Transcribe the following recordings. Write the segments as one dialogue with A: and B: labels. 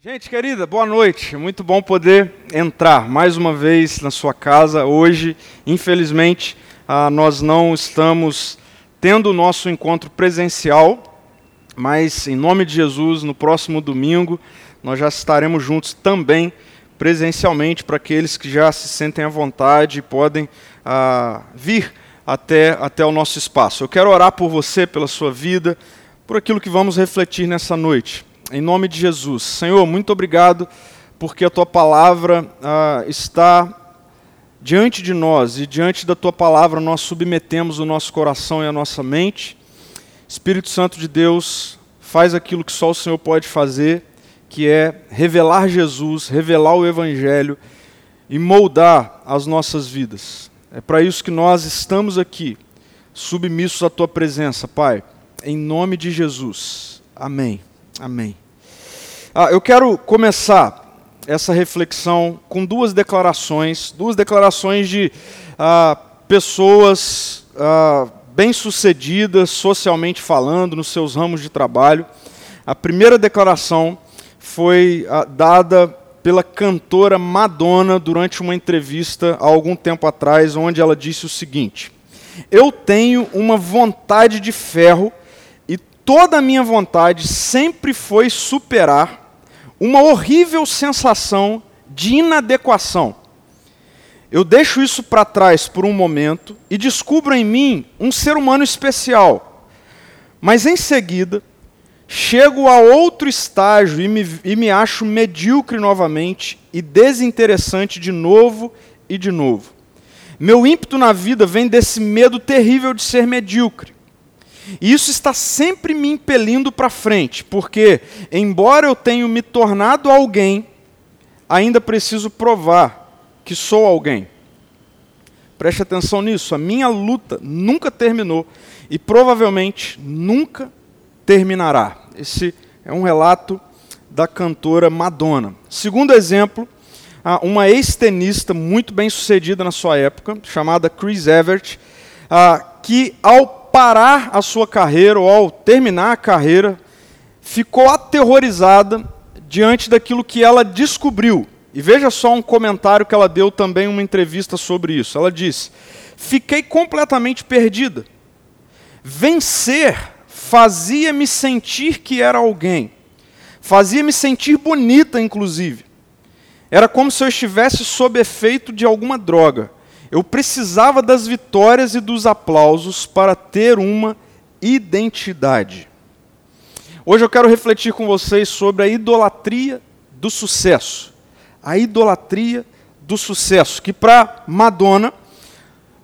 A: Gente querida, boa noite. Muito bom poder entrar mais uma vez na sua casa hoje. Infelizmente, ah, nós não estamos tendo o nosso encontro presencial, mas em nome de Jesus, no próximo domingo, nós já estaremos juntos também presencialmente para aqueles que já se sentem à vontade e podem ah, vir até, até o nosso espaço. Eu quero orar por você, pela sua vida, por aquilo que vamos refletir nessa noite em nome de Jesus. Senhor, muito obrigado porque a tua palavra ah, está diante de nós e diante da tua palavra nós submetemos o nosso coração e a nossa mente. Espírito Santo de Deus, faz aquilo que só o Senhor pode fazer, que é revelar Jesus, revelar o Evangelho e moldar as nossas vidas. É para isso que nós estamos aqui, submissos à tua presença, Pai. Em nome de Jesus. Amém. Amém. Ah, eu quero começar essa reflexão com duas declarações, duas declarações de ah, pessoas ah, bem-sucedidas socialmente falando nos seus ramos de trabalho. A primeira declaração foi ah, dada pela cantora Madonna durante uma entrevista há algum tempo atrás, onde ela disse o seguinte: Eu tenho uma vontade de ferro toda a minha vontade sempre foi superar uma horrível sensação de inadequação. Eu deixo isso para trás por um momento e descubro em mim um ser humano especial. Mas em seguida, chego a outro estágio e me, e me acho medíocre novamente e desinteressante de novo e de novo. Meu ímpeto na vida vem desse medo terrível de ser medíocre. E isso está sempre me impelindo para frente, porque, embora eu tenha me tornado alguém, ainda preciso provar que sou alguém. Preste atenção nisso, a minha luta nunca terminou e provavelmente nunca terminará. Esse é um relato da cantora Madonna. Segundo exemplo, uma ex-tenista muito bem sucedida na sua época, chamada Chris Evert, que ao parar a sua carreira ou ao terminar a carreira, ficou aterrorizada diante daquilo que ela descobriu. E veja só um comentário que ela deu também em uma entrevista sobre isso. Ela disse: Fiquei completamente perdida. Vencer fazia-me sentir que era alguém, fazia-me sentir bonita, inclusive. Era como se eu estivesse sob efeito de alguma droga. Eu precisava das vitórias e dos aplausos para ter uma identidade. Hoje eu quero refletir com vocês sobre a idolatria do sucesso. A idolatria do sucesso, que para Madonna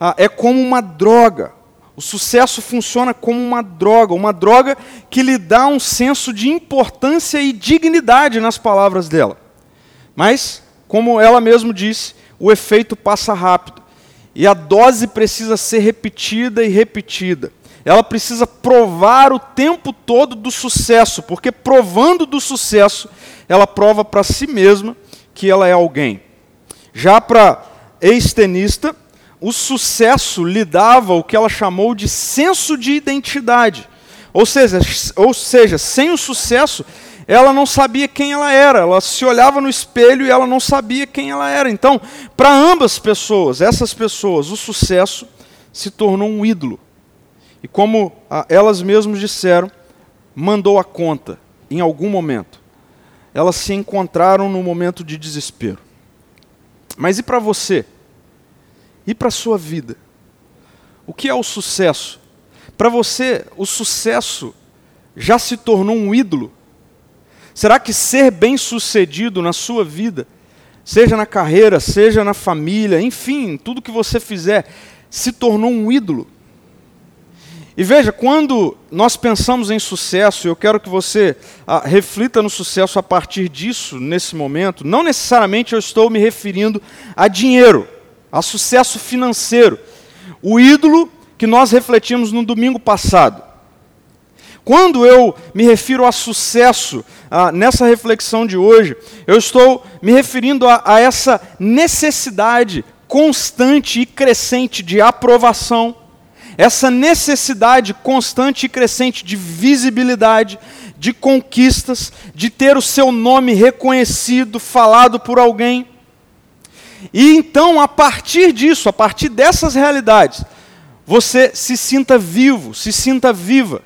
A: ah, é como uma droga. O sucesso funciona como uma droga, uma droga que lhe dá um senso de importância e dignidade nas palavras dela. Mas, como ela mesma disse, o efeito passa rápido. E a dose precisa ser repetida e repetida. Ela precisa provar o tempo todo do sucesso, porque provando do sucesso, ela prova para si mesma que ela é alguém. Já para ex-tenista, o sucesso lhe dava o que ela chamou de senso de identidade. Ou seja, ou seja, sem o sucesso, ela não sabia quem ela era, ela se olhava no espelho e ela não sabia quem ela era. Então, para ambas pessoas, essas pessoas, o sucesso se tornou um ídolo. E como ah, elas mesmas disseram, mandou a conta em algum momento. Elas se encontraram no momento de desespero. Mas e para você? E para a sua vida? O que é o sucesso? Para você, o sucesso já se tornou um ídolo? Será que ser bem-sucedido na sua vida, seja na carreira, seja na família, enfim, tudo que você fizer, se tornou um ídolo? E veja, quando nós pensamos em sucesso, eu quero que você ah, reflita no sucesso a partir disso, nesse momento. Não necessariamente eu estou me referindo a dinheiro, a sucesso financeiro. O ídolo que nós refletimos no domingo passado. Quando eu me refiro a sucesso ah, nessa reflexão de hoje, eu estou me referindo a, a essa necessidade constante e crescente de aprovação, essa necessidade constante e crescente de visibilidade, de conquistas, de ter o seu nome reconhecido, falado por alguém. E então, a partir disso, a partir dessas realidades, você se sinta vivo, se sinta viva.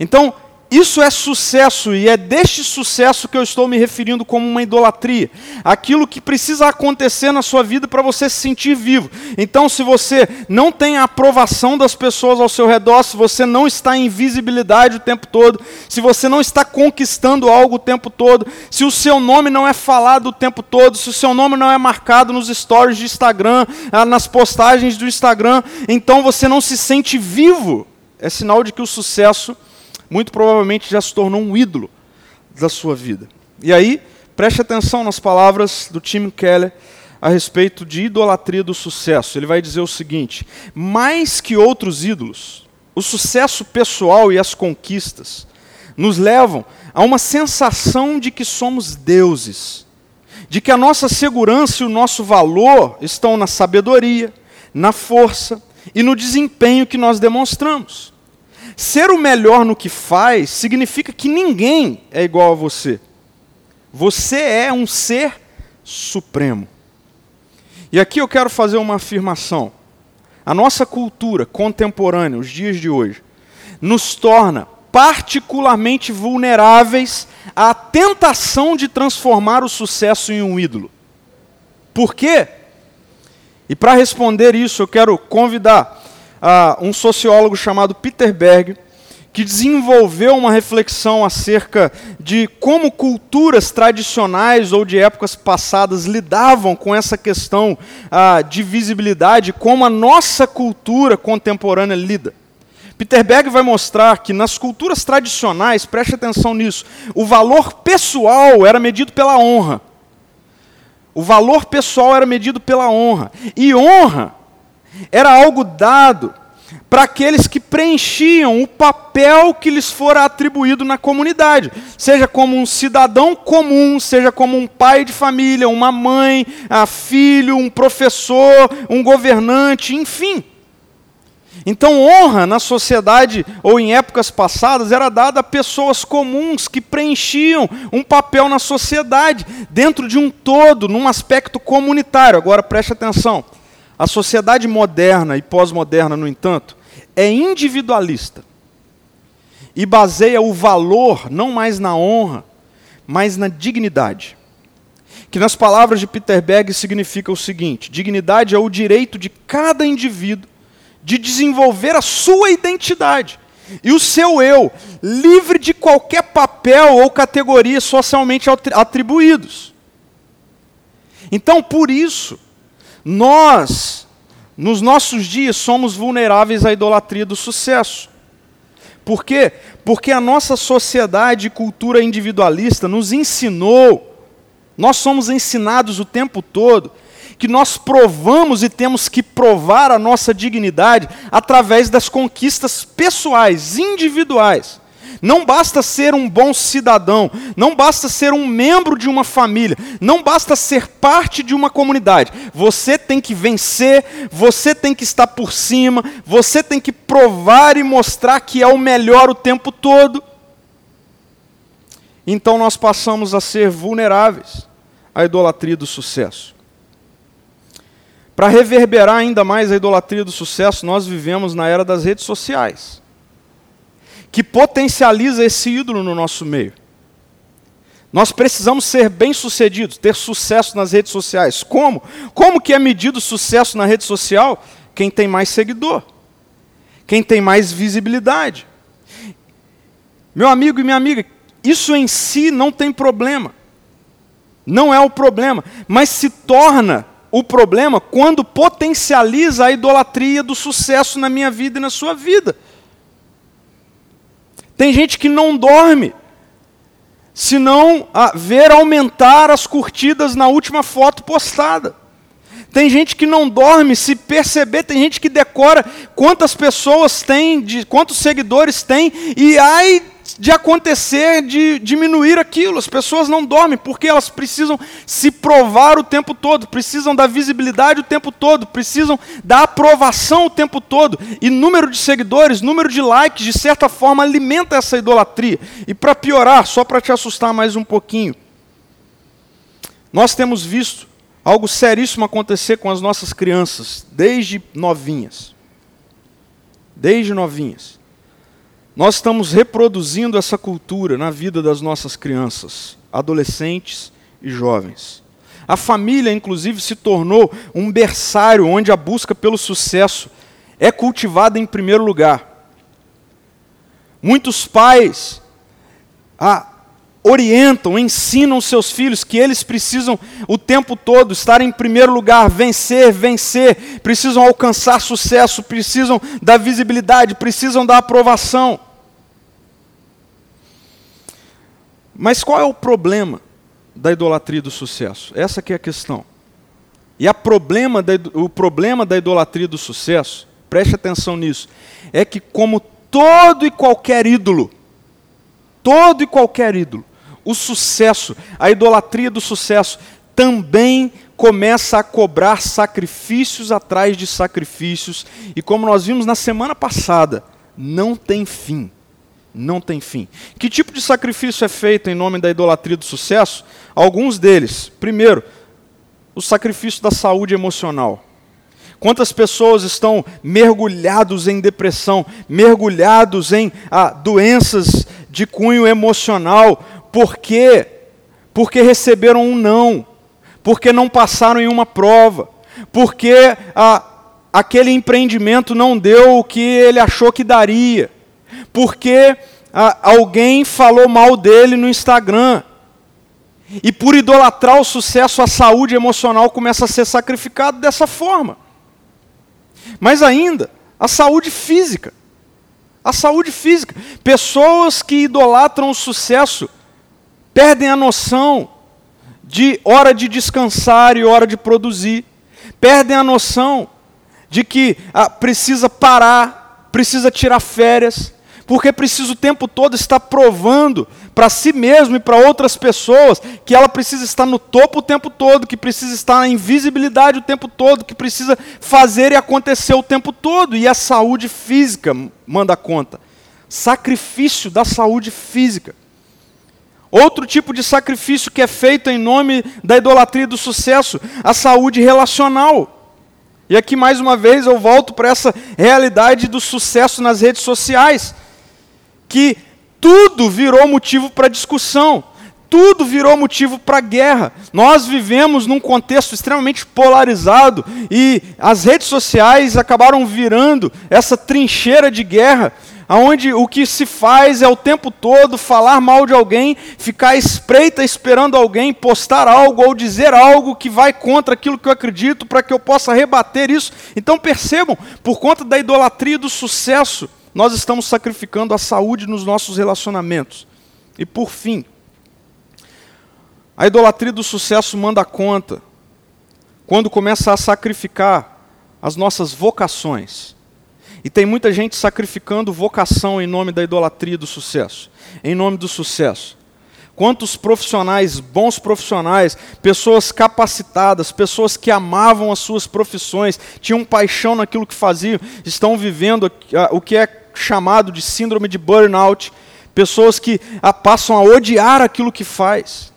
A: Então, isso é sucesso e é deste sucesso que eu estou me referindo como uma idolatria. Aquilo que precisa acontecer na sua vida para você se sentir vivo. Então, se você não tem a aprovação das pessoas ao seu redor, se você não está em visibilidade o tempo todo, se você não está conquistando algo o tempo todo, se o seu nome não é falado o tempo todo, se o seu nome não é marcado nos stories de Instagram, ah, nas postagens do Instagram, então você não se sente vivo. É sinal de que o sucesso muito provavelmente já se tornou um ídolo da sua vida. E aí, preste atenção nas palavras do Tim Keller a respeito de idolatria do sucesso. Ele vai dizer o seguinte: mais que outros ídolos, o sucesso pessoal e as conquistas nos levam a uma sensação de que somos deuses, de que a nossa segurança e o nosso valor estão na sabedoria, na força e no desempenho que nós demonstramos. Ser o melhor no que faz significa que ninguém é igual a você. Você é um ser supremo. E aqui eu quero fazer uma afirmação. A nossa cultura contemporânea, os dias de hoje, nos torna particularmente vulneráveis à tentação de transformar o sucesso em um ídolo. Por quê? E para responder isso, eu quero convidar um sociólogo chamado Peter Berg, que desenvolveu uma reflexão acerca de como culturas tradicionais ou de épocas passadas lidavam com essa questão uh, de visibilidade, como a nossa cultura contemporânea lida. Peter Berg vai mostrar que nas culturas tradicionais, preste atenção nisso, o valor pessoal era medido pela honra. O valor pessoal era medido pela honra. E honra era algo dado para aqueles que preenchiam o papel que lhes fora atribuído na comunidade, seja como um cidadão comum, seja como um pai de família, uma mãe, um filho, um professor, um governante, enfim. Então, honra na sociedade ou em épocas passadas era dada a pessoas comuns que preenchiam um papel na sociedade, dentro de um todo, num aspecto comunitário. Agora preste atenção. A sociedade moderna e pós-moderna, no entanto, é individualista e baseia o valor não mais na honra, mas na dignidade. Que nas palavras de Peter Berg significa o seguinte: dignidade é o direito de cada indivíduo de desenvolver a sua identidade e o seu eu, livre de qualquer papel ou categoria socialmente atribuídos. Então, por isso, nós, nos nossos dias, somos vulneráveis à idolatria do sucesso. Por quê? Porque a nossa sociedade e cultura individualista nos ensinou, nós somos ensinados o tempo todo, que nós provamos e temos que provar a nossa dignidade através das conquistas pessoais, individuais. Não basta ser um bom cidadão, não basta ser um membro de uma família, não basta ser parte de uma comunidade. Você tem que vencer, você tem que estar por cima, você tem que provar e mostrar que é o melhor o tempo todo. Então nós passamos a ser vulneráveis à idolatria do sucesso. Para reverberar ainda mais a idolatria do sucesso, nós vivemos na era das redes sociais que potencializa esse ídolo no nosso meio. Nós precisamos ser bem-sucedidos, ter sucesso nas redes sociais. Como? Como que é medido o sucesso na rede social? Quem tem mais seguidor. Quem tem mais visibilidade. Meu amigo e minha amiga, isso em si não tem problema. Não é o problema, mas se torna o problema quando potencializa a idolatria do sucesso na minha vida e na sua vida. Tem gente que não dorme, se não ver aumentar as curtidas na última foto postada. Tem gente que não dorme se perceber, tem gente que decora quantas pessoas tem, de quantos seguidores tem, e ai de acontecer, de diminuir aquilo. As pessoas não dormem porque elas precisam se provar o tempo todo, precisam da visibilidade o tempo todo, precisam da aprovação o tempo todo. E número de seguidores, número de likes, de certa forma, alimenta essa idolatria. E para piorar, só para te assustar mais um pouquinho, nós temos visto algo seríssimo acontecer com as nossas crianças, desde novinhas. Desde novinhas. Nós estamos reproduzindo essa cultura na vida das nossas crianças, adolescentes e jovens. A família, inclusive, se tornou um berçário onde a busca pelo sucesso é cultivada em primeiro lugar. Muitos pais ah, orientam, ensinam seus filhos que eles precisam o tempo todo estar em primeiro lugar, vencer, vencer, precisam alcançar sucesso, precisam da visibilidade, precisam da aprovação. Mas qual é o problema da idolatria do sucesso? Essa que é a questão. E a problema da, o problema da idolatria do sucesso, preste atenção nisso, é que como todo e qualquer ídolo, todo e qualquer ídolo, o sucesso, a idolatria do sucesso, também começa a cobrar sacrifícios atrás de sacrifícios, e como nós vimos na semana passada, não tem fim não tem fim. Que tipo de sacrifício é feito em nome da idolatria do sucesso? Alguns deles. Primeiro, o sacrifício da saúde emocional. Quantas pessoas estão mergulhados em depressão, mergulhados em ah, doenças de cunho emocional, por quê? Porque receberam um não, porque não passaram em uma prova, porque ah, aquele empreendimento não deu o que ele achou que daria porque alguém falou mal dele no Instagram. E por idolatrar o sucesso, a saúde emocional começa a ser sacrificada dessa forma. Mas ainda, a saúde física. A saúde física. Pessoas que idolatram o sucesso perdem a noção de hora de descansar e hora de produzir. Perdem a noção de que ah, precisa parar, precisa tirar férias, porque precisa o tempo todo estar provando para si mesmo e para outras pessoas que ela precisa estar no topo o tempo todo, que precisa estar na invisibilidade o tempo todo, que precisa fazer e acontecer o tempo todo, e a saúde física manda conta. Sacrifício da saúde física. Outro tipo de sacrifício que é feito em nome da idolatria do sucesso, a saúde relacional. E aqui mais uma vez eu volto para essa realidade do sucesso nas redes sociais que tudo virou motivo para discussão, tudo virou motivo para guerra. Nós vivemos num contexto extremamente polarizado e as redes sociais acabaram virando essa trincheira de guerra, onde o que se faz é o tempo todo falar mal de alguém, ficar espreita esperando alguém postar algo ou dizer algo que vai contra aquilo que eu acredito para que eu possa rebater isso. Então percebam, por conta da idolatria do sucesso, nós estamos sacrificando a saúde nos nossos relacionamentos. E por fim, a idolatria do sucesso manda conta quando começa a sacrificar as nossas vocações. E tem muita gente sacrificando vocação em nome da idolatria do sucesso, em nome do sucesso. Quantos profissionais, bons profissionais, pessoas capacitadas, pessoas que amavam as suas profissões, tinham paixão naquilo que faziam, estão vivendo o que é chamado de síndrome de burnout, pessoas que a, passam a odiar aquilo que faz.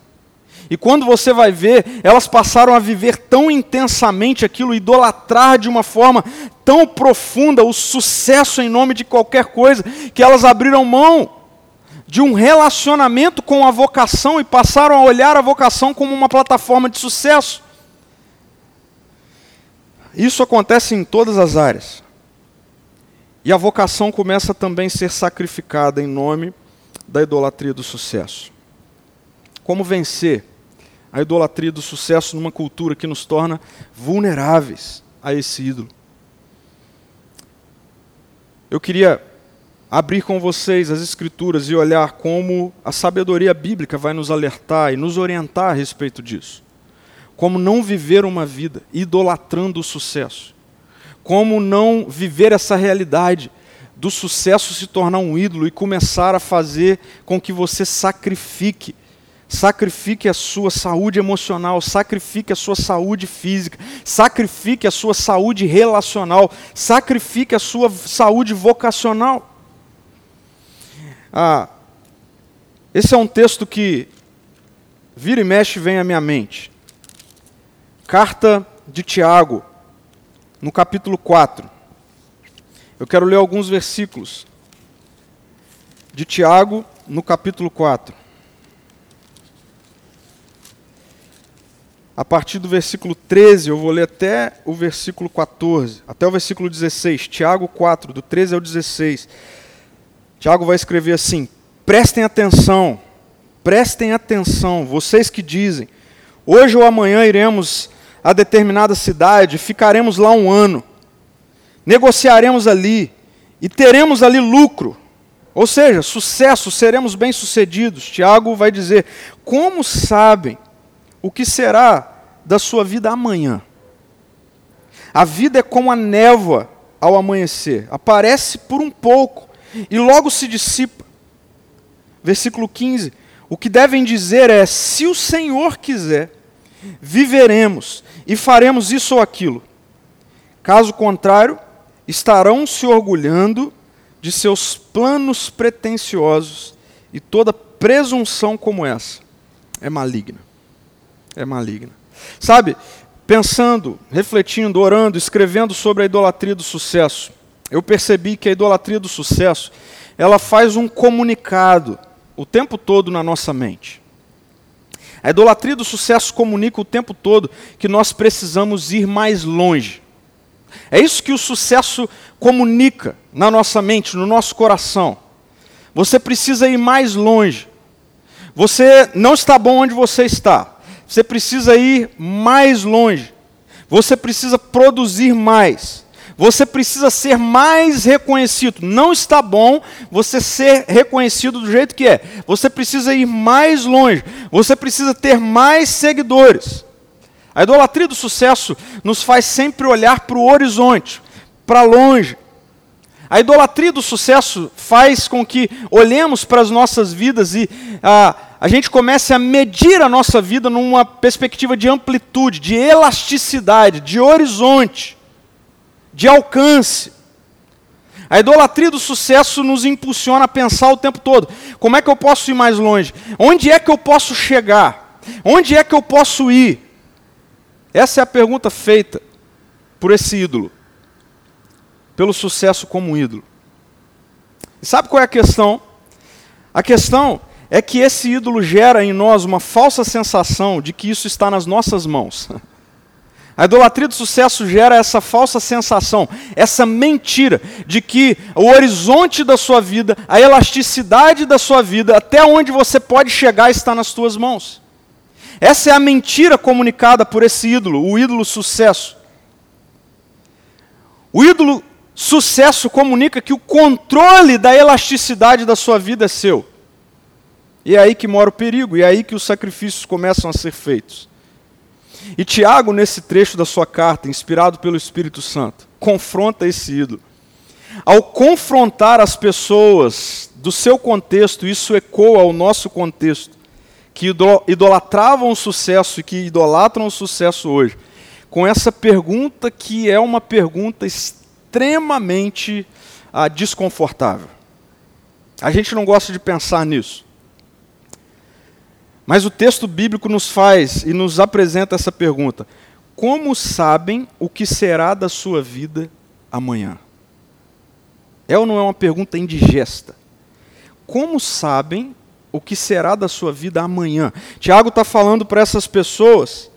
A: E quando você vai ver, elas passaram a viver tão intensamente aquilo, idolatrar de uma forma tão profunda o sucesso em nome de qualquer coisa, que elas abriram mão de um relacionamento com a vocação e passaram a olhar a vocação como uma plataforma de sucesso. Isso acontece em todas as áreas. E a vocação começa também a ser sacrificada em nome da idolatria do sucesso. Como vencer a idolatria do sucesso numa cultura que nos torna vulneráveis a esse ídolo? Eu queria abrir com vocês as Escrituras e olhar como a sabedoria bíblica vai nos alertar e nos orientar a respeito disso. Como não viver uma vida idolatrando o sucesso como não viver essa realidade do sucesso se tornar um ídolo e começar a fazer com que você sacrifique. Sacrifique a sua saúde emocional, sacrifique a sua saúde física, sacrifique a sua saúde relacional, sacrifique a sua saúde vocacional. Ah, esse é um texto que vira e mexe vem à minha mente. Carta de Tiago, no capítulo 4. Eu quero ler alguns versículos de Tiago, no capítulo 4. A partir do versículo 13, eu vou ler até o versículo 14, até o versículo 16. Tiago 4, do 13 ao 16. Tiago vai escrever assim: Prestem atenção, prestem atenção, vocês que dizem, hoje ou amanhã iremos a determinada cidade, ficaremos lá um ano negociaremos ali e teremos ali lucro, ou seja, sucesso, seremos bem-sucedidos. Tiago vai dizer: como sabem o que será da sua vida amanhã? A vida é como a névoa ao amanhecer, aparece por um pouco e logo se dissipa. Versículo 15: o que devem dizer é: se o Senhor quiser, viveremos e faremos isso ou aquilo. Caso contrário, estarão se orgulhando de seus planos pretensiosos e toda presunção como essa é maligna. É maligna. Sabe, pensando, refletindo, orando, escrevendo sobre a idolatria do sucesso, eu percebi que a idolatria do sucesso, ela faz um comunicado o tempo todo na nossa mente. A idolatria do sucesso comunica o tempo todo que nós precisamos ir mais longe. É isso que o sucesso comunica na nossa mente, no nosso coração. Você precisa ir mais longe. Você não está bom onde você está. Você precisa ir mais longe. Você precisa produzir mais. Você precisa ser mais reconhecido. Não está bom você ser reconhecido do jeito que é. Você precisa ir mais longe. Você precisa ter mais seguidores. A idolatria do sucesso nos faz sempre olhar para o horizonte, para longe. A idolatria do sucesso faz com que olhemos para as nossas vidas e a, gente comece a medir a nossa vida numa perspectiva de amplitude, de elasticidade, de horizonte, de alcance. A idolatria do sucesso nos impulsiona a pensar o tempo todo: como é que eu posso ir mais longe? Onde é que eu posso chegar? Onde é que eu posso ir? Essa é a pergunta feita por esse ídolo, pelo sucesso como ídolo. E sabe qual é a questão? A questão é que esse ídolo gera em nós uma falsa sensação de que isso está nas nossas mãos. A idolatria do sucesso gera essa falsa sensação, essa mentira de que o horizonte da sua vida, a elasticidade da sua vida, até onde você pode chegar, está nas tuas mãos. Essa é a mentira comunicada por esse ídolo, o ídolo sucesso. O ídolo sucesso comunica que o controle da elasticidade da sua vida é seu. E é aí que mora o perigo, e é aí que os sacrifícios começam a ser feitos. E Tiago, nesse trecho da sua carta, inspirado pelo Espírito Santo, confronta esse ídolo. Ao confrontar as pessoas do seu contexto, isso ecoa ao nosso contexto que idolatravam o sucesso e que idolatram o sucesso hoje, com essa pergunta que é uma pergunta extremamente ah, desconfortável. A gente não gosta de pensar nisso. Mas o texto bíblico nos faz e nos apresenta essa pergunta: Como sabem o que será da sua vida amanhã? É ou não é uma pergunta indigesta? Como sabem o que será da sua vida amanhã. Tiago está falando para essas pessoas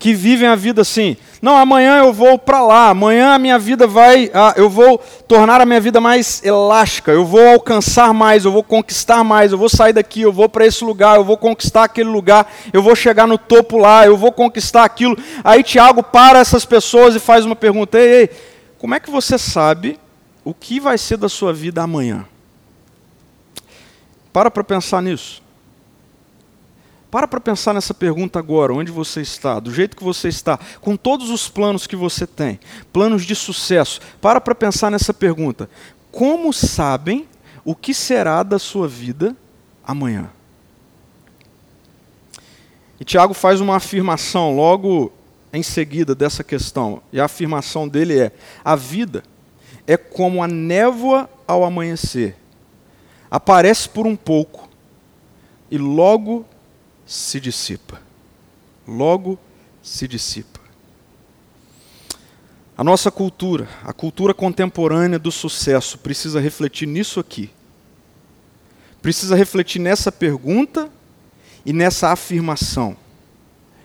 A: que vivem a vida assim: não, amanhã eu vou para lá, amanhã a minha vida vai, ah, eu vou tornar a minha vida mais elástica, eu vou alcançar mais, eu vou conquistar mais, eu vou sair daqui, eu vou para esse lugar, eu vou conquistar aquele lugar, eu vou chegar no topo lá, eu vou conquistar aquilo. Aí Tiago para essas pessoas e faz uma pergunta: ei, ei, como é que você sabe o que vai ser da sua vida amanhã? Para para pensar nisso. Para para pensar nessa pergunta agora, onde você está, do jeito que você está, com todos os planos que você tem, planos de sucesso. Para para pensar nessa pergunta. como sabem o que será da sua vida amanhã? E Tiago faz uma afirmação logo em seguida dessa questão. E a afirmação dele é: a vida é como a névoa ao amanhecer. Aparece por um pouco e logo se dissipa. Logo se dissipa. A nossa cultura, a cultura contemporânea do sucesso, precisa refletir nisso aqui. Precisa refletir nessa pergunta e nessa afirmação.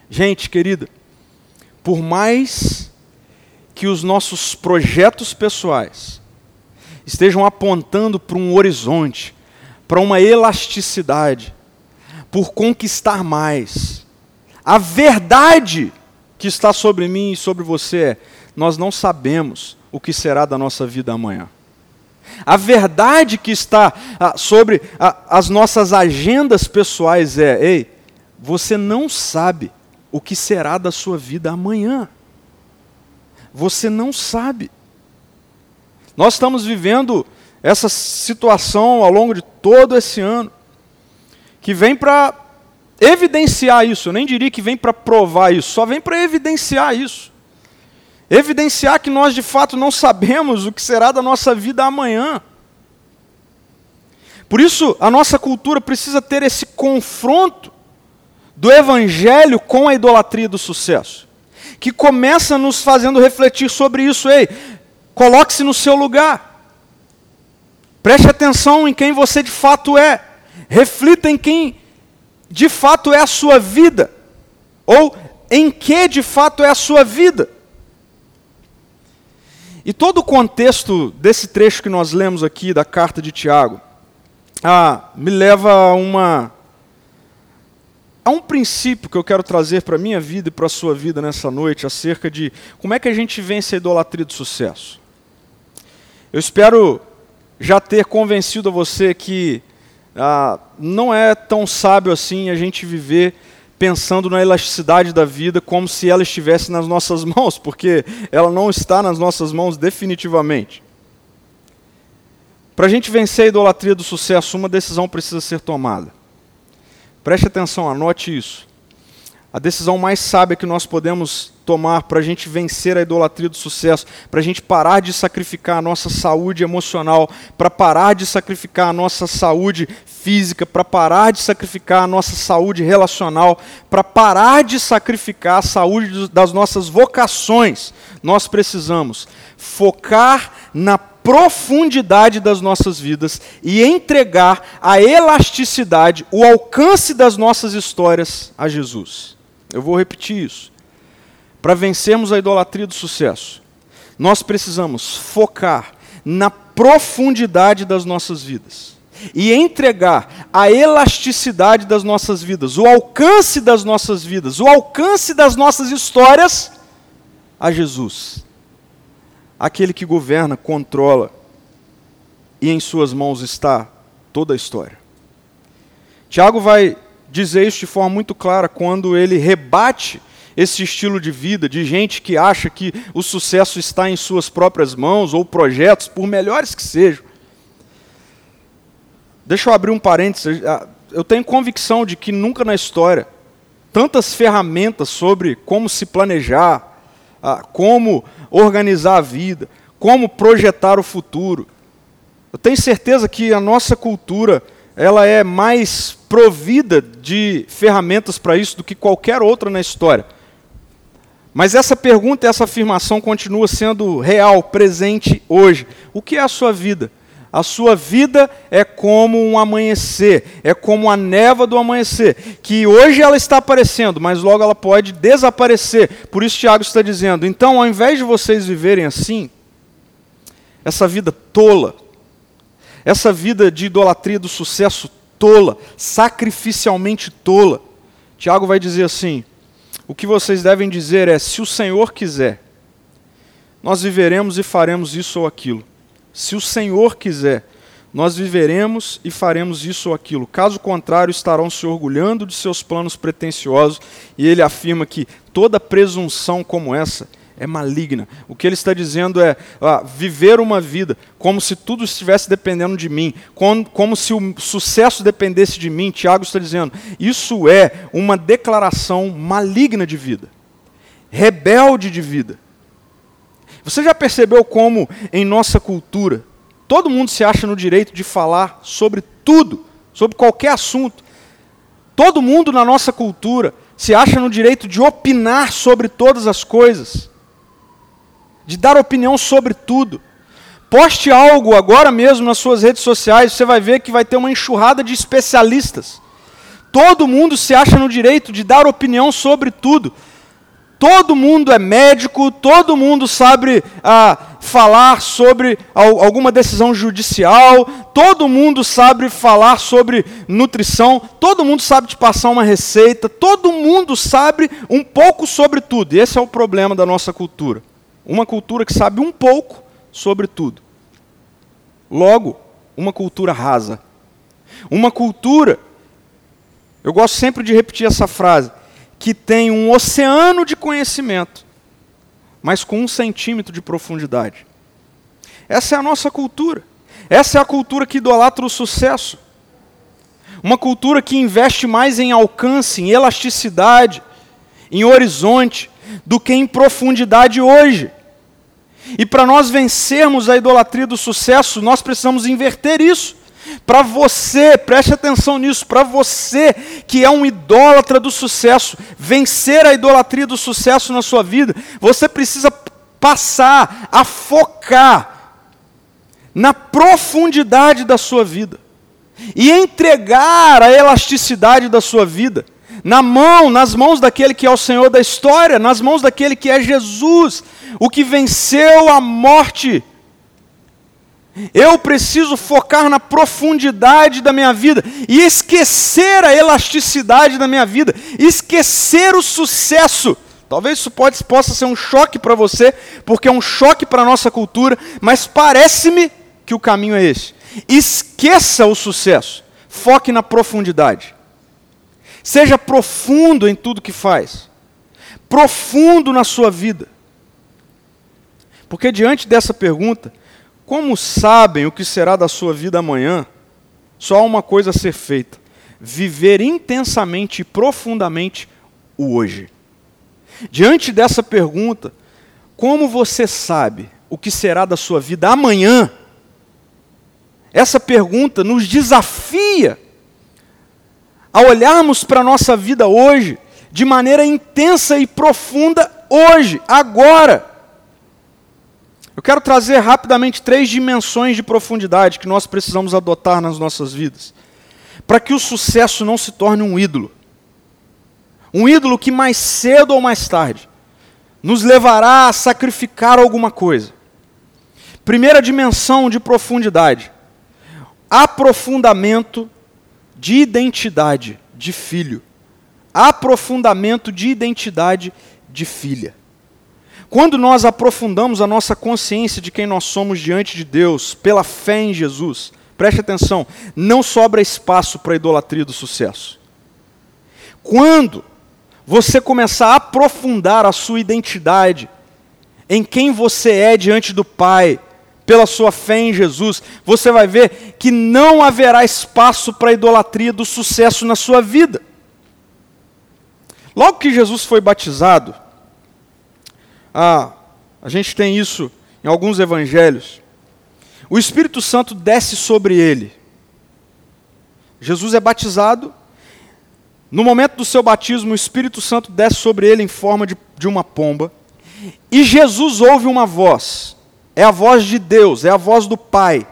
A: Gente, querida, por mais que os nossos projetos pessoais estejam apontando para um horizonte, para uma elasticidade, por conquistar mais, a verdade que está sobre mim e sobre você é: nós não sabemos o que será da nossa vida amanhã. A verdade que está ah, sobre ah, as nossas agendas pessoais é: ei, você não sabe o que será da sua vida amanhã. Você não sabe. Nós estamos vivendo essa situação ao longo de todo esse ano, que vem para evidenciar isso. Eu nem diria que vem para provar isso, só vem para evidenciar isso. Evidenciar que nós de fato não sabemos o que será da nossa vida amanhã. Por isso, a nossa cultura precisa ter esse confronto do evangelho com a idolatria do sucesso que começa nos fazendo refletir sobre isso. Ei, coloque-se no seu lugar. Preste atenção em quem você de fato é. Reflita em quem de fato é a sua vida. Ou em que de fato é a sua vida. E todo o contexto desse trecho que nós lemos aqui da carta de Tiago ah, me leva a uma Há um princípio que eu quero trazer para a minha vida e para a sua vida nessa noite acerca de como é que a gente vence a idolatria do sucesso. Eu espero já ter convencido a você que ah, não é tão sábio assim a gente viver pensando na elasticidade da vida como se ela estivesse nas nossas mãos, porque ela não está nas nossas mãos definitivamente. Para a gente vencer a idolatria do sucesso, uma decisão precisa ser tomada. Preste atenção, anote isso. A decisão mais sábia que nós podemos tomar para a gente vencer a idolatria do sucesso, para a gente parar de sacrificar a nossa saúde emocional, para parar de sacrificar a nossa saúde física, para parar de sacrificar a nossa saúde relacional, para parar de sacrificar a saúde das nossas vocações, nós precisamos focar na profundidade das nossas vidas e entregar a elasticidade, o alcance das nossas histórias a Jesus. Eu vou repetir isso. Para vencermos a idolatria do sucesso, nós precisamos focar na profundidade das nossas vidas e entregar a elasticidade das nossas vidas, o alcance das nossas vidas, o alcance das nossas histórias a Jesus aquele que governa, controla, e em suas mãos está toda a história. Tiago vai dizer isso de forma muito clara quando ele rebate esse estilo de vida de gente que acha que o sucesso está em suas próprias mãos ou projetos, por melhores que sejam. Deixa eu abrir um parênteses. Ah, eu tenho convicção de que nunca na história tantas ferramentas sobre como se planejar, ah, como organizar a vida, como projetar o futuro. Eu tenho certeza que a nossa cultura ela é mais provida de ferramentas para isso do que qualquer outra na história. Mas essa pergunta essa afirmação continua sendo real, presente hoje. O que é a sua vida? A sua vida é como um amanhecer, é como a neva do amanhecer, que hoje ela está aparecendo, mas logo ela pode desaparecer. Por isso Tiago está dizendo: então, ao invés de vocês viverem assim, essa vida tola, essa vida de idolatria do sucesso tola, sacrificialmente tola, Tiago vai dizer assim: o que vocês devem dizer é: se o Senhor quiser, nós viveremos e faremos isso ou aquilo. Se o Senhor quiser, nós viveremos e faremos isso ou aquilo. Caso contrário, estarão se orgulhando de seus planos pretensiosos. E ele afirma que toda presunção como essa é maligna. O que ele está dizendo é viver uma vida como se tudo estivesse dependendo de mim, como, como se o sucesso dependesse de mim. Tiago está dizendo, isso é uma declaração maligna de vida, rebelde de vida. Você já percebeu como em nossa cultura todo mundo se acha no direito de falar sobre tudo, sobre qualquer assunto? Todo mundo na nossa cultura se acha no direito de opinar sobre todas as coisas, de dar opinião sobre tudo. Poste algo agora mesmo nas suas redes sociais, você vai ver que vai ter uma enxurrada de especialistas. Todo mundo se acha no direito de dar opinião sobre tudo. Todo mundo é médico, todo mundo sabe ah, falar sobre alguma decisão judicial, todo mundo sabe falar sobre nutrição, todo mundo sabe te passar uma receita, todo mundo sabe um pouco sobre tudo. Esse é o problema da nossa cultura. Uma cultura que sabe um pouco sobre tudo. Logo, uma cultura rasa. Uma cultura, eu gosto sempre de repetir essa frase que tem um oceano de conhecimento, mas com um centímetro de profundidade. Essa é a nossa cultura. Essa é a cultura que idolatra o sucesso. Uma cultura que investe mais em alcance, em elasticidade, em horizonte, do que em profundidade hoje. E para nós vencermos a idolatria do sucesso, nós precisamos inverter isso. Para você, preste atenção nisso, para você que é um idólatra do sucesso, vencer a idolatria do sucesso na sua vida, você precisa passar a focar na profundidade da sua vida e entregar a elasticidade da sua vida na mão, nas mãos daquele que é o Senhor da história, nas mãos daquele que é Jesus, o que venceu a morte eu preciso focar na profundidade da minha vida e esquecer a elasticidade da minha vida, esquecer o sucesso. Talvez isso pode, possa ser um choque para você, porque é um choque para a nossa cultura, mas parece-me que o caminho é esse. Esqueça o sucesso, foque na profundidade. Seja profundo em tudo que faz, profundo na sua vida. Porque diante dessa pergunta, como sabem o que será da sua vida amanhã? Só há uma coisa a ser feita: viver intensamente e profundamente o hoje. Diante dessa pergunta, como você sabe o que será da sua vida amanhã? Essa pergunta nos desafia a olharmos para a nossa vida hoje de maneira intensa e profunda hoje, agora. Eu quero trazer rapidamente três dimensões de profundidade que nós precisamos adotar nas nossas vidas, para que o sucesso não se torne um ídolo. Um ídolo que mais cedo ou mais tarde nos levará a sacrificar alguma coisa. Primeira dimensão de profundidade: aprofundamento de identidade de filho. Aprofundamento de identidade de filha. Quando nós aprofundamos a nossa consciência de quem nós somos diante de Deus, pela fé em Jesus, preste atenção, não sobra espaço para a idolatria do sucesso. Quando você começar a aprofundar a sua identidade em quem você é diante do Pai, pela sua fé em Jesus, você vai ver que não haverá espaço para a idolatria do sucesso na sua vida. Logo que Jesus foi batizado, ah, a gente tem isso em alguns evangelhos. O Espírito Santo desce sobre ele. Jesus é batizado. No momento do seu batismo, o Espírito Santo desce sobre ele em forma de, de uma pomba. E Jesus ouve uma voz. É a voz de Deus, é a voz do Pai.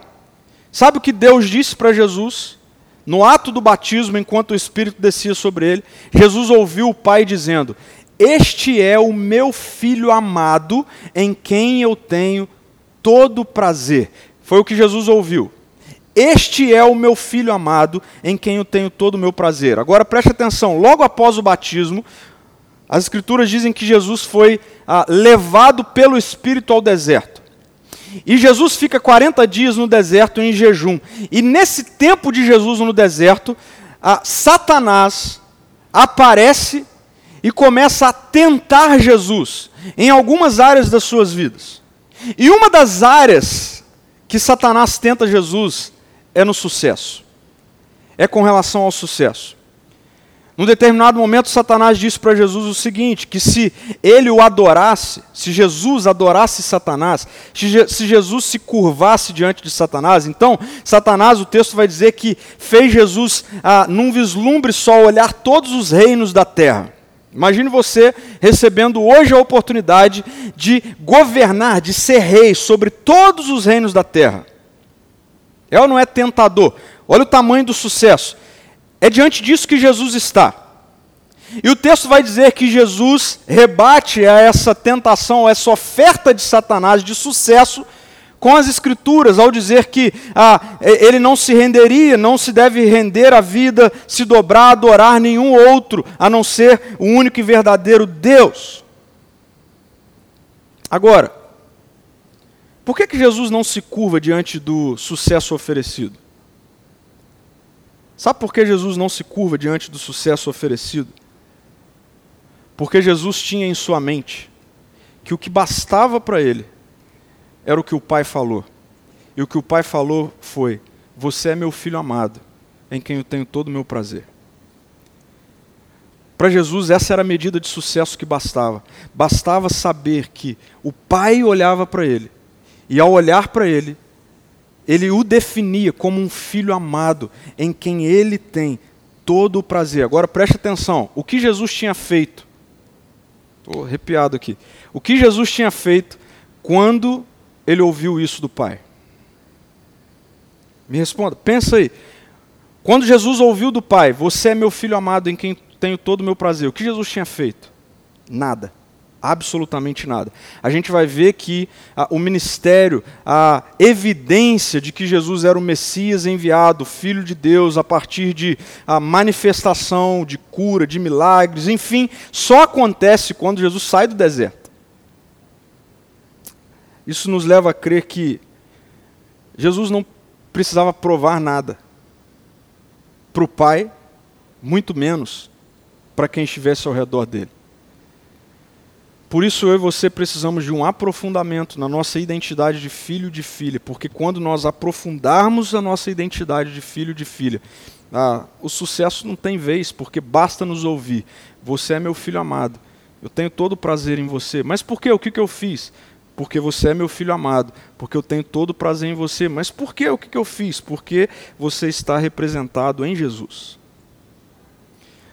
A: Sabe o que Deus disse para Jesus? No ato do batismo, enquanto o Espírito descia sobre ele, Jesus ouviu o Pai dizendo: este é o meu filho amado, em quem eu tenho todo prazer. Foi o que Jesus ouviu. Este é o meu filho amado, em quem eu tenho todo o meu prazer. Agora preste atenção: logo após o batismo, as Escrituras dizem que Jesus foi ah, levado pelo Espírito ao deserto. E Jesus fica 40 dias no deserto em jejum. E nesse tempo de Jesus no deserto, Satanás aparece e começa a tentar Jesus. em algumas áreas das suas vidas. E uma das áreas que Satanás tenta Jesus é no sucesso. É com relação ao sucesso. Num determinado momento, Satanás disse para Jesus o seguinte: que se ele o adorasse, se Jesus adorasse Satanás, se Jesus se curvasse diante de Satanás, então Satanás, o texto vai dizer que fez Jesus, ah, num vislumbre só, olhar todos os reinos da terra. Imagine você recebendo hoje a oportunidade de governar, de ser rei sobre todos os reinos da terra. É ou não é tentador? Olha o tamanho do sucesso. É diante disso que Jesus está. E o texto vai dizer que Jesus rebate a essa tentação, a essa oferta de Satanás de sucesso com as Escrituras, ao dizer que ah, ele não se renderia, não se deve render a vida, se dobrar, adorar nenhum outro, a não ser o único e verdadeiro Deus. Agora, por que, que Jesus não se curva diante do sucesso oferecido? Sabe por que Jesus não se curva diante do sucesso oferecido? Porque Jesus tinha em sua mente que o que bastava para ele era o que o Pai falou. E o que o Pai falou foi: Você é meu filho amado, em quem eu tenho todo o meu prazer. Para Jesus, essa era a medida de sucesso que bastava. Bastava saber que o Pai olhava para ele, e ao olhar para ele, ele o definia como um filho amado, em quem ele tem todo o prazer. Agora preste atenção: o que Jesus tinha feito? Estou arrepiado aqui. O que Jesus tinha feito quando ele ouviu isso do Pai? Me responda, pensa aí. Quando Jesus ouviu do Pai, você é meu filho amado em quem tenho todo o meu prazer, o que Jesus tinha feito? Nada absolutamente nada. A gente vai ver que ah, o ministério, a evidência de que Jesus era o Messias enviado, Filho de Deus, a partir de a manifestação de cura, de milagres, enfim, só acontece quando Jesus sai do deserto. Isso nos leva a crer que Jesus não precisava provar nada para o Pai, muito menos para quem estivesse ao redor dele. Por isso eu e você precisamos de um aprofundamento na nossa identidade de filho de filha, porque quando nós aprofundarmos a nossa identidade de filho de filha, ah, o sucesso não tem vez, porque basta nos ouvir. Você é meu filho amado, eu tenho todo o prazer em você. Mas por quê? O que, que eu fiz? Porque você é meu filho amado, porque eu tenho todo o prazer em você. Mas por quê? O que, que eu fiz? Porque você está representado em Jesus.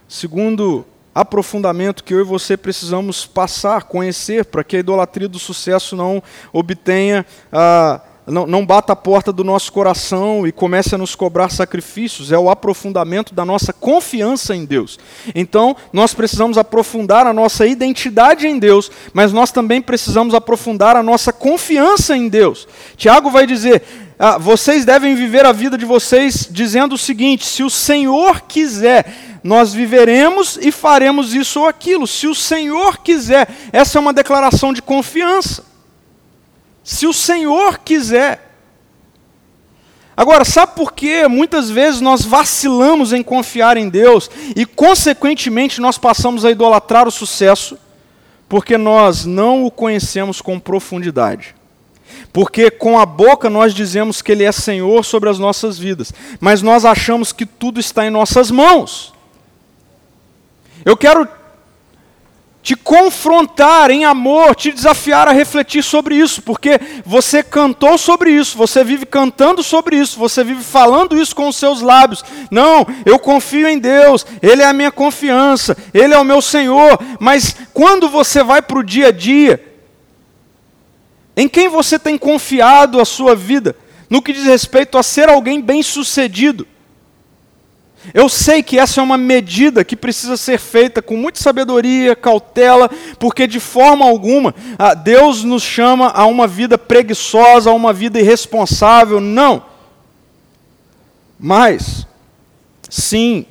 A: Segundo aprofundamento que eu e você precisamos passar, conhecer, para que a idolatria do sucesso não obtenha, ah, não, não bata a porta do nosso coração e comece a nos cobrar sacrifícios, é o aprofundamento da nossa confiança em Deus. Então, nós precisamos aprofundar a nossa identidade em Deus, mas nós também precisamos aprofundar a nossa confiança em Deus. Tiago vai dizer: ah, vocês devem viver a vida de vocês dizendo o seguinte: se o Senhor quiser nós viveremos e faremos isso ou aquilo, se o Senhor quiser. Essa é uma declaração de confiança. Se o Senhor quiser. Agora, sabe por que muitas vezes nós vacilamos em confiar em Deus e, consequentemente, nós passamos a idolatrar o sucesso? Porque nós não o conhecemos com profundidade. Porque com a boca nós dizemos que Ele é Senhor sobre as nossas vidas, mas nós achamos que tudo está em nossas mãos. Eu quero te confrontar em amor, te desafiar a refletir sobre isso, porque você cantou sobre isso, você vive cantando sobre isso, você vive falando isso com os seus lábios. Não, eu confio em Deus, Ele é a minha confiança, Ele é o meu Senhor, mas quando você vai para o dia a dia, em quem você tem confiado a sua vida, no que diz respeito a ser alguém bem-sucedido? Eu sei que essa é uma medida que precisa ser feita com muita sabedoria, cautela, porque de forma alguma ah, Deus nos chama a uma vida preguiçosa, a uma vida irresponsável, não. Mas, sim,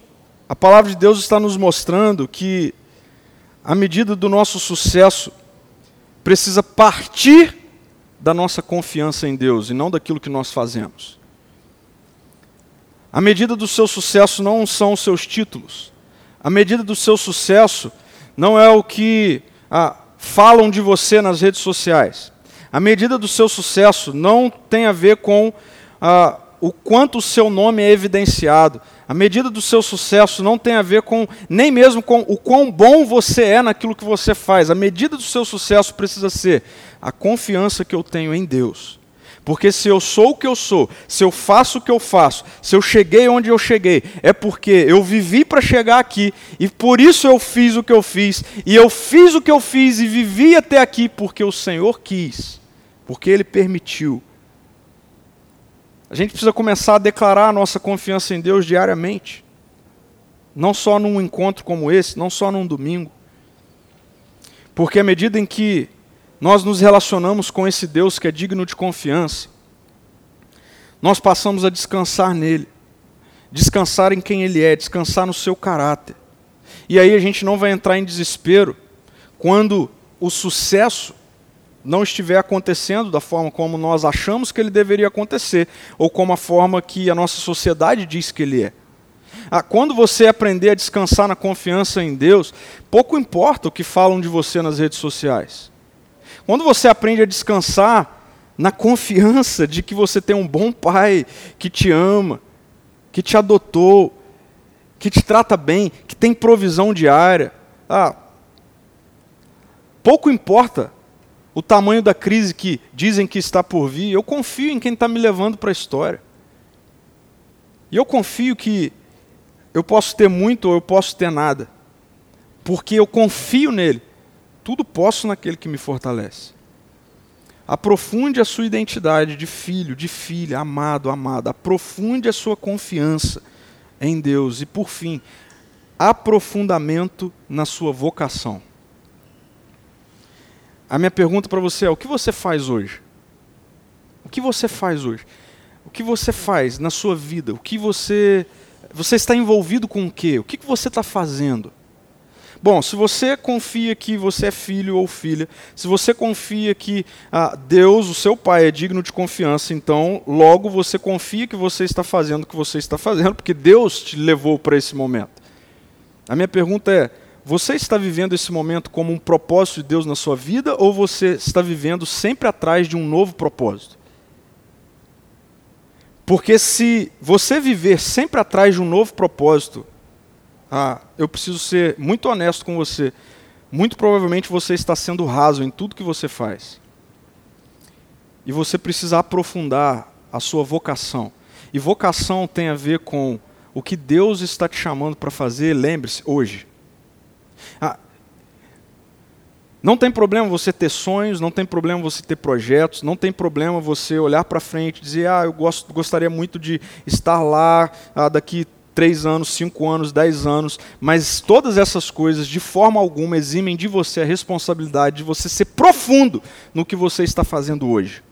A: a palavra de Deus está nos mostrando que a medida do nosso sucesso precisa partir da nossa confiança em Deus e não daquilo que nós fazemos. A medida do seu sucesso não são os seus títulos. A medida do seu sucesso não é o que ah, falam de você nas redes sociais. A medida do seu sucesso não tem a ver com ah, o quanto o seu nome é evidenciado. A medida do seu sucesso não tem a ver com nem mesmo com o quão bom você é naquilo que você faz. A medida do seu sucesso precisa ser a confiança que eu tenho em Deus. Porque se eu sou o que eu sou, se eu faço o que eu faço, se eu cheguei onde eu cheguei, é porque eu vivi para chegar aqui e por isso eu fiz o que eu fiz, e eu fiz o que eu fiz e vivi até aqui porque o Senhor quis, porque Ele permitiu. A gente precisa começar a declarar a nossa confiança em Deus diariamente, não só num encontro como esse, não só num domingo, porque à medida em que nós nos relacionamos com esse Deus que é digno de confiança, nós passamos a descansar nele, descansar em quem ele é, descansar no seu caráter. E aí a gente não vai entrar em desespero quando o sucesso não estiver acontecendo da forma como nós achamos que ele deveria acontecer, ou como a forma que a nossa sociedade diz que ele é. Ah, quando você aprender a descansar na confiança em Deus, pouco importa o que falam de você nas redes sociais. Quando você aprende a descansar na confiança de que você tem um bom pai que te ama, que te adotou, que te trata bem, que tem provisão diária. Ah, pouco importa o tamanho da crise que dizem que está por vir, eu confio em quem está me levando para a história. E eu confio que eu posso ter muito ou eu posso ter nada, porque eu confio nele tudo posso naquele que me fortalece. Aprofunde a sua identidade de filho, de filha, amado, amada. Aprofunde a sua confiança em Deus. E, por fim, aprofundamento na sua vocação. A minha pergunta para você é: o que você faz hoje? O que você faz hoje? O que você faz na sua vida? O que você. Você está envolvido com o quê? O que você está fazendo? Bom, se você confia que você é filho ou filha, se você confia que ah, Deus, o seu Pai, é digno de confiança, então logo você confia que você está fazendo o que você está fazendo, porque Deus te levou para esse momento. A minha pergunta é: você está vivendo esse momento como um propósito de Deus na sua vida ou você está vivendo sempre atrás de um novo propósito? Porque se você viver sempre atrás de um novo propósito, ah, eu preciso ser muito honesto com você. Muito provavelmente você está sendo raso em tudo que você faz. E você precisa aprofundar a sua vocação. E vocação tem a ver com o que Deus está te chamando para fazer, lembre-se, hoje. Ah, não tem problema você ter sonhos, não tem problema você ter projetos, não tem problema você olhar para frente e dizer, ah, eu gosto, gostaria muito de estar lá ah, daqui três anos, cinco anos, dez anos, mas todas essas coisas, de forma alguma, eximem de você a responsabilidade de você ser profundo no que você está fazendo hoje.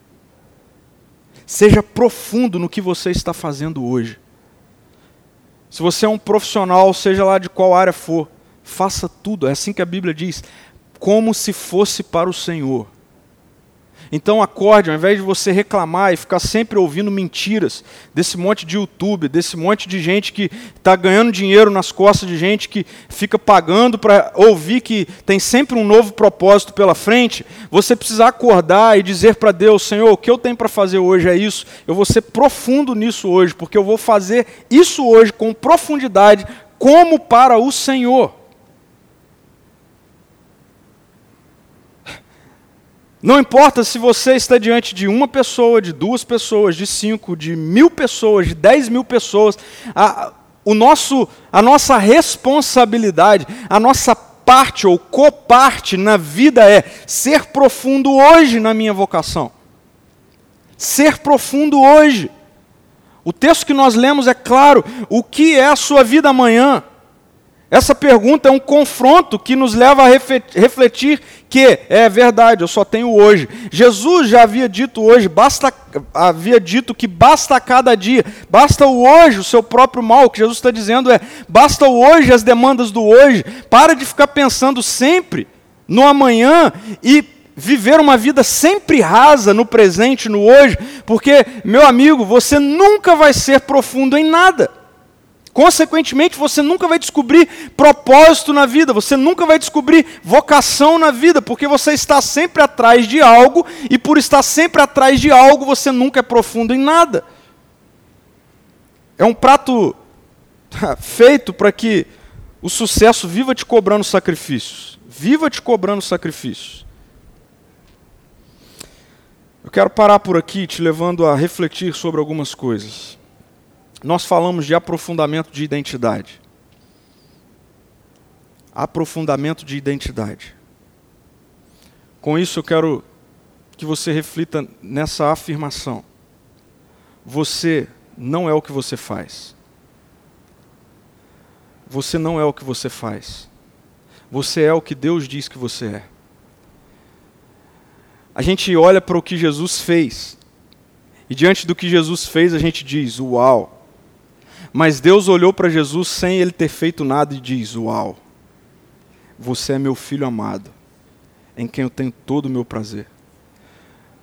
A: Seja profundo no que você está fazendo hoje. Se você é um profissional, seja lá de qual área for, faça tudo, é assim que a Bíblia diz, como se fosse para o Senhor. Então acorde, ao invés de você reclamar e ficar sempre ouvindo mentiras desse monte de YouTube, desse monte de gente que está ganhando dinheiro nas costas de gente que fica pagando para ouvir que tem sempre um novo propósito pela frente, você precisa acordar e dizer para Deus, Senhor, o que eu tenho para fazer hoje é isso, eu vou ser profundo nisso hoje, porque eu vou fazer isso hoje com profundidade, como para o Senhor. Não importa se você está diante de uma pessoa, de duas pessoas, de cinco, de mil pessoas, de dez mil pessoas, a, o nosso, a nossa responsabilidade, a nossa parte ou coparte na vida é ser profundo hoje na minha vocação. Ser profundo hoje. O texto que nós lemos é claro: o que é a sua vida amanhã? Essa pergunta é um confronto que nos leva a refletir que é verdade, eu só tenho hoje. Jesus já havia dito hoje, basta, havia dito que basta cada dia, basta o hoje, o seu próprio mal. O que Jesus está dizendo é: basta o hoje, as demandas do hoje. Para de ficar pensando sempre no amanhã e viver uma vida sempre rasa no presente, no hoje, porque, meu amigo, você nunca vai ser profundo em nada. Consequentemente, você nunca vai descobrir propósito na vida, você nunca vai descobrir vocação na vida, porque você está sempre atrás de algo, e por estar sempre atrás de algo, você nunca é profundo em nada. É um prato feito para que o sucesso viva te cobrando sacrifícios. Viva te cobrando sacrifícios. Eu quero parar por aqui, te levando a refletir sobre algumas coisas. Nós falamos de aprofundamento de identidade. Aprofundamento de identidade. Com isso, eu quero que você reflita nessa afirmação. Você não é o que você faz. Você não é o que você faz. Você é o que Deus diz que você é. A gente olha para o que Jesus fez. E diante do que Jesus fez, a gente diz: Uau! Mas Deus olhou para Jesus sem ele ter feito nada e diz: Uau, você é meu filho amado, em quem eu tenho todo o meu prazer.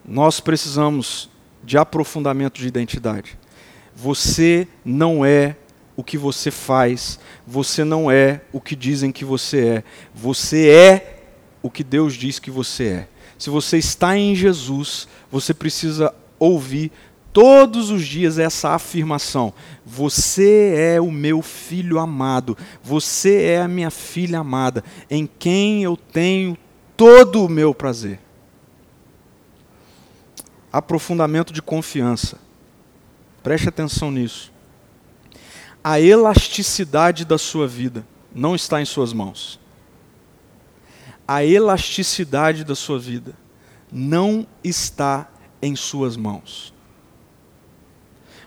A: Nós precisamos de aprofundamento de identidade. Você não é o que você faz, você não é o que dizem que você é, você é o que Deus diz que você é. Se você está em Jesus, você precisa ouvir todos os dias essa afirmação: Você é o meu filho amado, você é a minha filha amada, em quem eu tenho todo o meu prazer. Aprofundamento de confiança. Preste atenção nisso. A elasticidade da sua vida não está em suas mãos. A elasticidade da sua vida não está em suas mãos.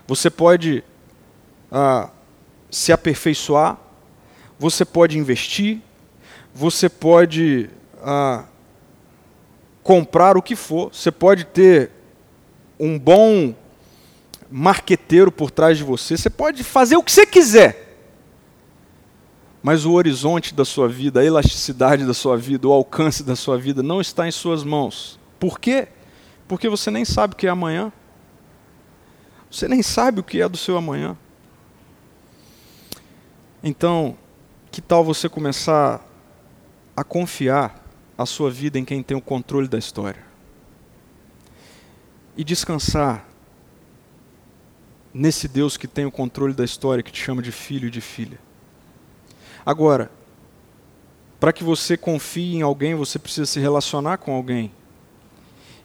A: Você pode ah, se aperfeiçoar, você pode investir, você pode ah, comprar o que for, você pode ter um bom marqueteiro por trás de você, você pode fazer o que você quiser. Mas o horizonte da sua vida, a elasticidade da sua vida, o alcance da sua vida não está em suas mãos. Por quê? Porque você nem sabe o que é amanhã. Você nem sabe o que é do seu amanhã. Então, que tal você começar a confiar a sua vida em quem tem o controle da história? E descansar nesse Deus que tem o controle da história, que te chama de filho e de filha. Agora, para que você confie em alguém, você precisa se relacionar com alguém.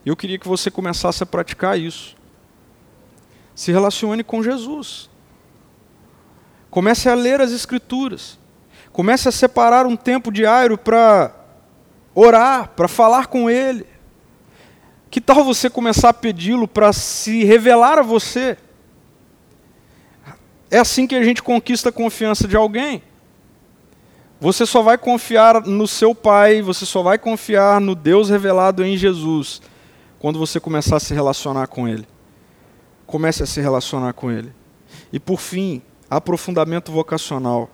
A: Eu queria que você começasse a praticar isso. Se relacione com Jesus. Comece a ler as Escrituras. Comece a separar um tempo diário para orar, para falar com Ele. Que tal você começar a pedi-lo para se revelar a você? É assim que a gente conquista a confiança de alguém. Você só vai confiar no seu Pai, você só vai confiar no Deus revelado em Jesus, quando você começar a se relacionar com Ele comece a se relacionar com Ele. E por fim, aprofundamento vocacional.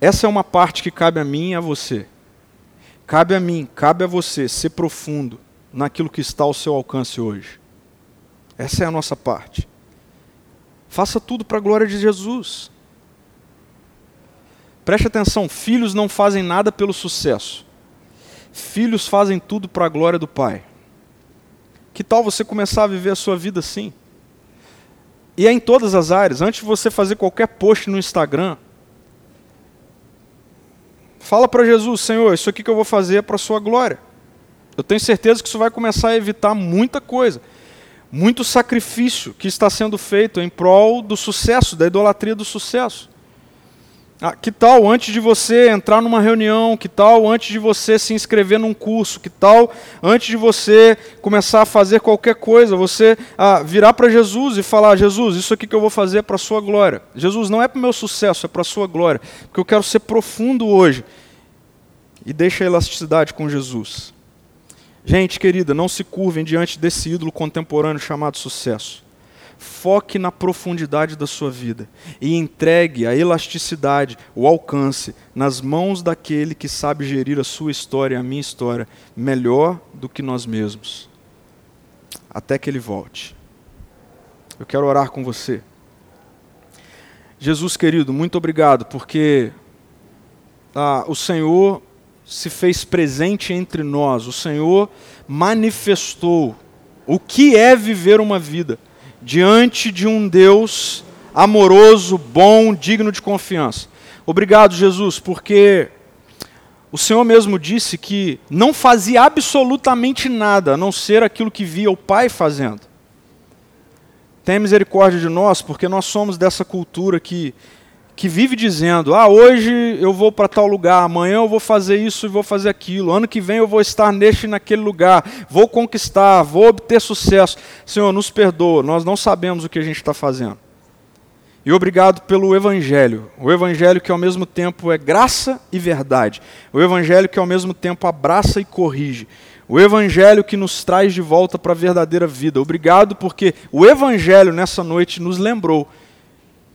A: Essa é uma parte que cabe a mim e a você. Cabe a mim, cabe a você ser profundo naquilo que está ao seu alcance hoje. Essa é a nossa parte. Faça tudo para a glória de Jesus. Preste atenção: filhos não fazem nada pelo sucesso, filhos fazem tudo para a glória do Pai. Que tal você começar a viver a sua vida assim? E é em todas as áreas. Antes de você fazer qualquer post no Instagram, fala para Jesus, Senhor, isso aqui que eu vou fazer é para a sua glória. Eu tenho certeza que isso vai começar a evitar muita coisa. Muito sacrifício que está sendo feito em prol do sucesso, da idolatria do sucesso. Ah, que tal antes de você entrar numa reunião? Que tal antes de você se inscrever num curso? Que tal antes de você começar a fazer qualquer coisa, você ah, virar para Jesus e falar: Jesus, isso aqui que eu vou fazer é para a sua glória. Jesus, não é para o meu sucesso, é para a sua glória. Porque eu quero ser profundo hoje. E deixa a elasticidade com Jesus. Gente querida, não se curvem diante desse ídolo contemporâneo chamado sucesso. Foque na profundidade da sua vida e entregue a elasticidade, o alcance, nas mãos daquele que sabe gerir a sua história e a minha história melhor do que nós mesmos. Até que ele volte. Eu quero orar com você. Jesus querido, muito obrigado, porque ah, o Senhor se fez presente entre nós, o Senhor manifestou o que é viver uma vida diante de um Deus amoroso, bom, digno de confiança. Obrigado, Jesus, porque o Senhor mesmo disse que não fazia absolutamente nada a não ser aquilo que via o Pai fazendo. Tenha misericórdia de nós, porque nós somos dessa cultura que, que vive dizendo: ah, hoje eu vou para tal lugar, amanhã eu vou fazer isso e vou fazer aquilo, ano que vem eu vou estar neste e naquele lugar, vou conquistar, vou obter sucesso. Senhor, nos perdoa, nós não sabemos o que a gente está fazendo. E obrigado pelo Evangelho. O Evangelho que ao mesmo tempo é graça e verdade. O Evangelho que ao mesmo tempo abraça e corrige. O Evangelho que nos traz de volta para a verdadeira vida. Obrigado porque o Evangelho nessa noite nos lembrou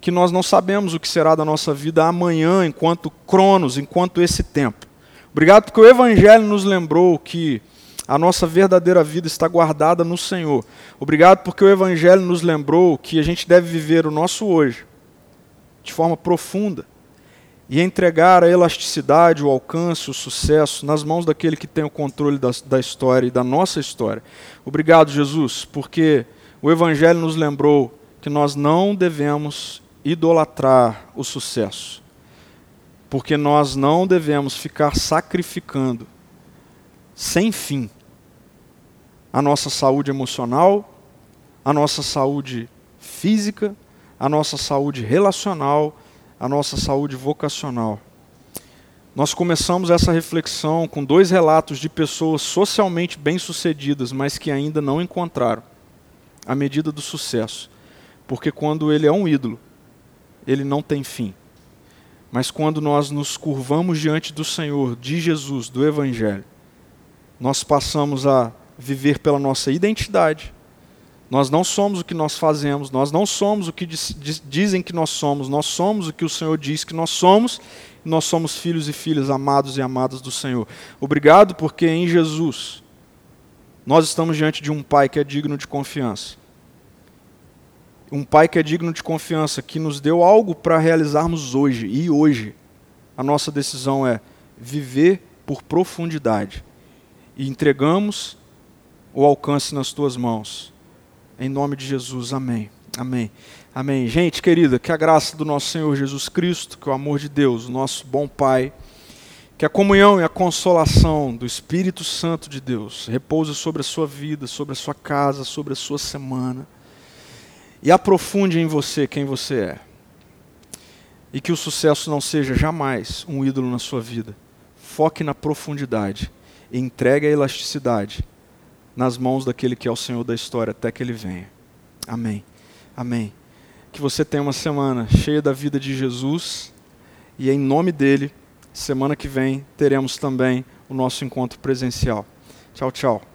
A: que nós não sabemos o que será da nossa vida amanhã, enquanto Cronos, enquanto esse tempo. Obrigado porque o Evangelho nos lembrou que a nossa verdadeira vida está guardada no Senhor. Obrigado porque o Evangelho nos lembrou que a gente deve viver o nosso hoje de forma profunda e entregar a elasticidade, o alcance, o sucesso nas mãos daquele que tem o controle da, da história e da nossa história. Obrigado, Jesus, porque o Evangelho nos lembrou que nós não devemos idolatrar o sucesso, porque nós não devemos ficar sacrificando sem fim a nossa saúde emocional, a nossa saúde física, a nossa saúde relacional, a nossa saúde vocacional. Nós começamos essa reflexão com dois relatos de pessoas socialmente bem-sucedidas, mas que ainda não encontraram a medida do sucesso. Porque quando ele é um ídolo, ele não tem fim. Mas quando nós nos curvamos diante do Senhor, de Jesus, do Evangelho, nós passamos a viver pela nossa identidade. Nós não somos o que nós fazemos, nós não somos o que diz, diz, dizem que nós somos, nós somos o que o Senhor diz que nós somos, e nós somos filhos e filhas amados e amadas do Senhor. Obrigado porque em Jesus nós estamos diante de um Pai que é digno de confiança. Um Pai que é digno de confiança, que nos deu algo para realizarmos hoje, e hoje a nossa decisão é viver por profundidade e entregamos o alcance nas tuas mãos. Em nome de Jesus, amém. Amém. Amém. Gente querida, que a graça do nosso Senhor Jesus Cristo, que o amor de Deus, nosso bom Pai, que a comunhão e a consolação do Espírito Santo de Deus repouse sobre a sua vida, sobre a sua casa, sobre a sua semana. E aprofunde em você quem você é. E que o sucesso não seja jamais um ídolo na sua vida. Foque na profundidade e entregue a elasticidade nas mãos daquele que é o Senhor da história até que ele venha. Amém. Amém. Que você tenha uma semana cheia da vida de Jesus e em nome dele, semana que vem teremos também o nosso encontro presencial. Tchau, tchau.